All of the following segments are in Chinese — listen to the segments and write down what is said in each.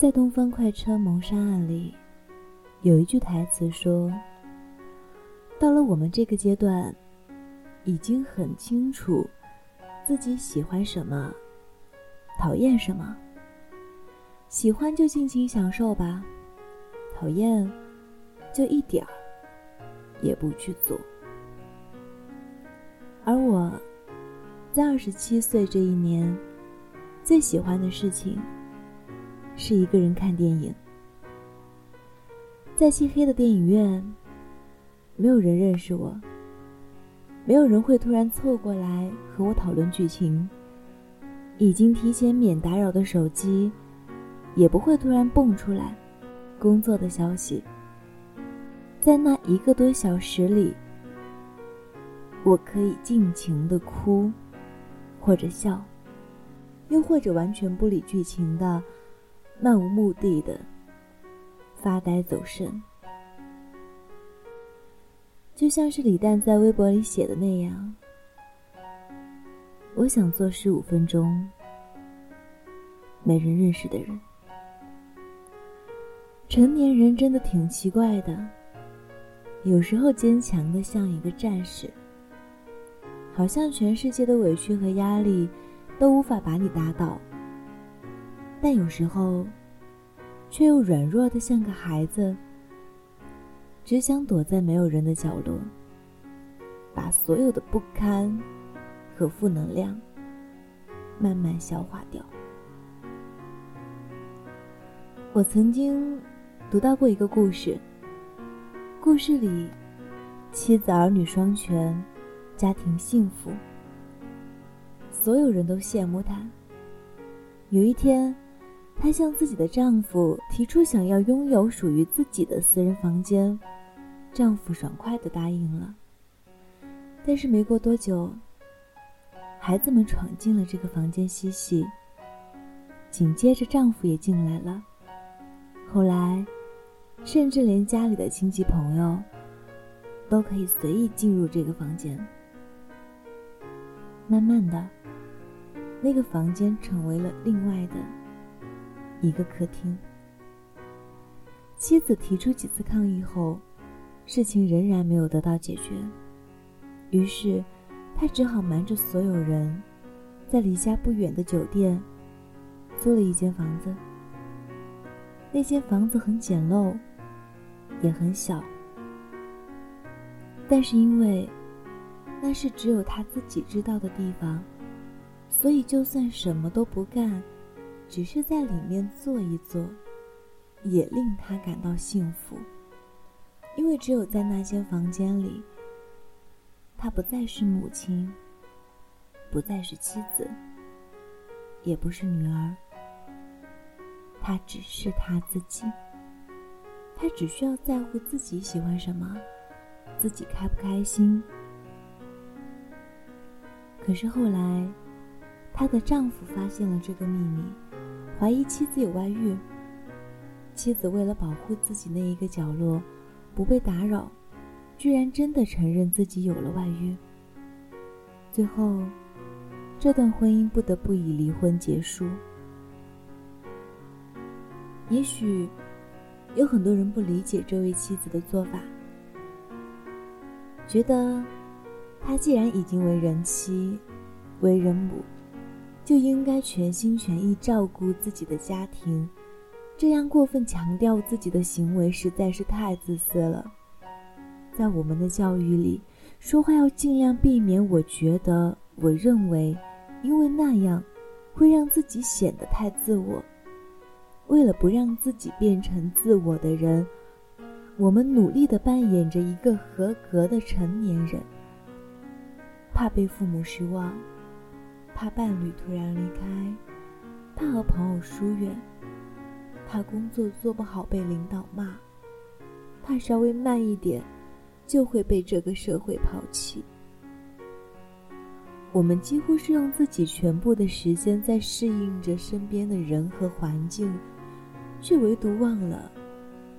在《东方快车谋杀案》里，有一句台词说：“到了我们这个阶段，已经很清楚自己喜欢什么，讨厌什么。喜欢就尽情享受吧，讨厌就一点儿也不去做。”而我，在二十七岁这一年，最喜欢的事情。是一个人看电影，在漆黑的电影院，没有人认识我，没有人会突然凑过来和我讨论剧情，已经提前免打扰的手机，也不会突然蹦出来工作的消息。在那一个多小时里，我可以尽情的哭，或者笑，又或者完全不理剧情的。漫无目的的发呆走神，就像是李诞在微博里写的那样：“我想做十五分钟没人认识的人。”成年人真的挺奇怪的，有时候坚强的像一个战士，好像全世界的委屈和压力都无法把你打倒。但有时候，却又软弱的像个孩子，只想躲在没有人的角落，把所有的不堪和负能量慢慢消化掉。我曾经读到过一个故事，故事里妻子儿女双全，家庭幸福，所有人都羡慕他。有一天。她向自己的丈夫提出想要拥有属于自己的私人房间，丈夫爽快地答应了。但是没过多久，孩子们闯进了这个房间嬉戏，紧接着丈夫也进来了。后来，甚至连家里的亲戚朋友都可以随意进入这个房间。慢慢的，那个房间成为了另外的。一个客厅，妻子提出几次抗议后，事情仍然没有得到解决。于是，他只好瞒着所有人，在离家不远的酒店租了一间房子。那间房子很简陋，也很小，但是因为那是只有他自己知道的地方，所以就算什么都不干。只是在里面坐一坐，也令他感到幸福。因为只有在那间房间里，他不再是母亲，不再是妻子，也不是女儿，他只是他自己。他只需要在乎自己喜欢什么，自己开不开心。可是后来，她的丈夫发现了这个秘密。怀疑妻子有外遇，妻子为了保护自己那一个角落不被打扰，居然真的承认自己有了外遇。最后，这段婚姻不得不以离婚结束。也许有很多人不理解这位妻子的做法，觉得她既然已经为人妻、为人母。就应该全心全意照顾自己的家庭，这样过分强调自己的行为实在是太自私了。在我们的教育里，说话要尽量避免“我觉得”“我认为”，因为那样会让自己显得太自我。为了不让自己变成自我的人，我们努力地扮演着一个合格的成年人，怕被父母失望。怕伴侣突然离开，怕和朋友疏远，怕工作做不好被领导骂，怕稍微慢一点就会被这个社会抛弃。我们几乎是用自己全部的时间在适应着身边的人和环境，却唯独忘了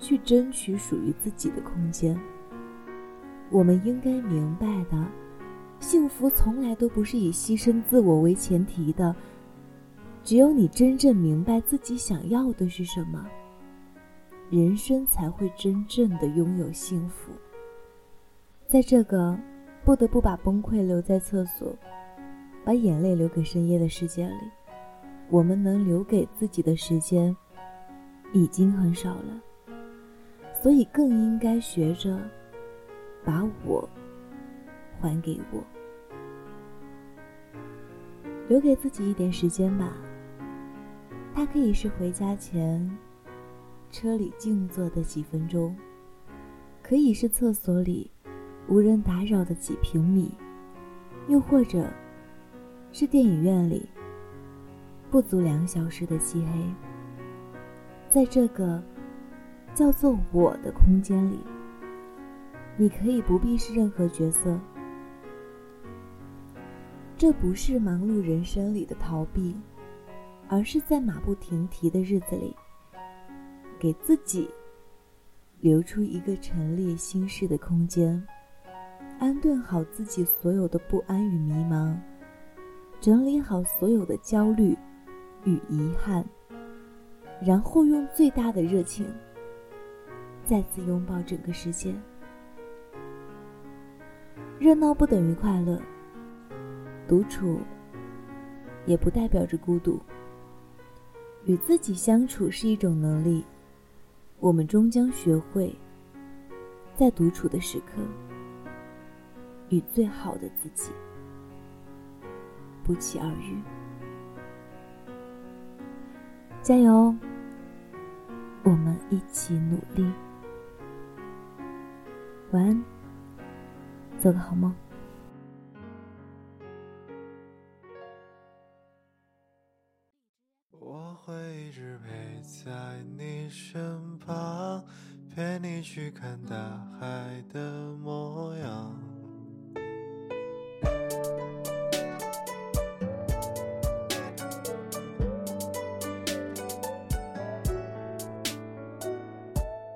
去争取属于自己的空间。我们应该明白的。幸福从来都不是以牺牲自我为前提的，只有你真正明白自己想要的是什么，人生才会真正的拥有幸福。在这个不得不把崩溃留在厕所，把眼泪留给深夜的世界里，我们能留给自己的时间已经很少了，所以更应该学着把我还给我，留给自己一点时间吧。它可以是回家前车里静坐的几分钟，可以是厕所里无人打扰的几平米，又或者是电影院里不足两小时的漆黑。在这个叫做“我的”空间里，你可以不必是任何角色。这不是忙碌人生里的逃避。而是在马不停蹄的日子里，给自己留出一个陈列心事的空间，安顿好自己所有的不安与迷茫，整理好所有的焦虑与遗憾，然后用最大的热情再次拥抱整个世界。热闹不等于快乐，独处也不代表着孤独。与自己相处是一种能力，我们终将学会，在独处的时刻，与最好的自己不期而遇。加油，我们一起努力。晚安，做个好梦。去看大海的模样。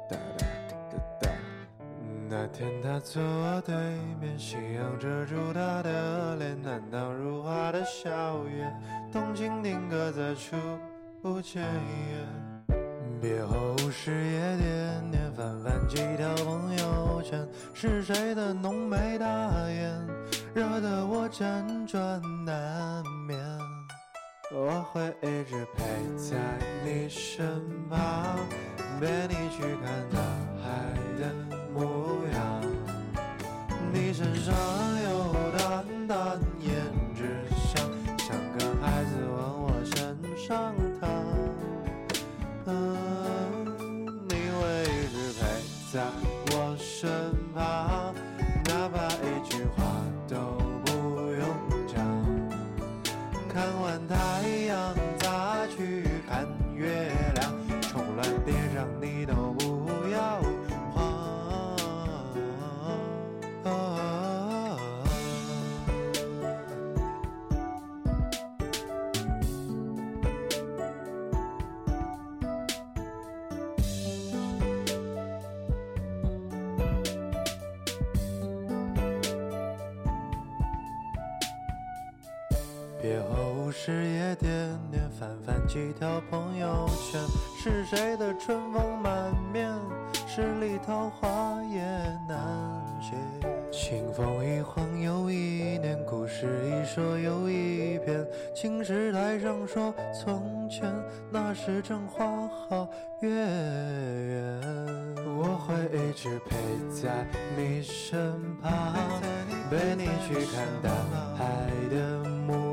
哒哒哒哒。那天他坐我对面，夕阳遮住他的脸，难当如画的笑颜，动情定格在初见。别后视野点点，翻翻几条朋友圈，是谁的浓眉大眼，惹得我辗转难眠。我会一直陪在你身旁，陪你去看大海的模样。你身上看太阳，再去看月亮，冲乱叠上你都不别后无视夜点点，翻翻几条朋友圈，是谁的春风满面？十里桃花也难写。清风一晃又一年，故事一说又一遍。青石台上说从前，那时正花好月圆。我会一直陪在你身旁，陪你去看大海的幕。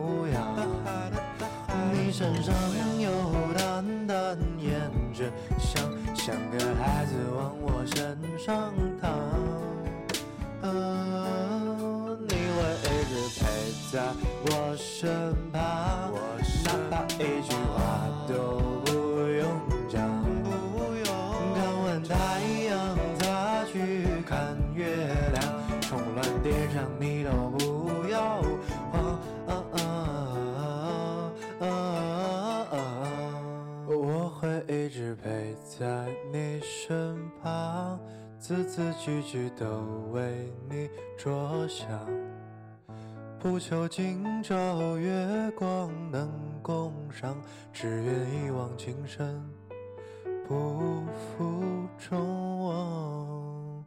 身上有淡淡胭脂香，像个孩子往我身上躺。你会一直陪在句都为你着想，不求今朝月光能共赏，只愿一往情深，不负众望。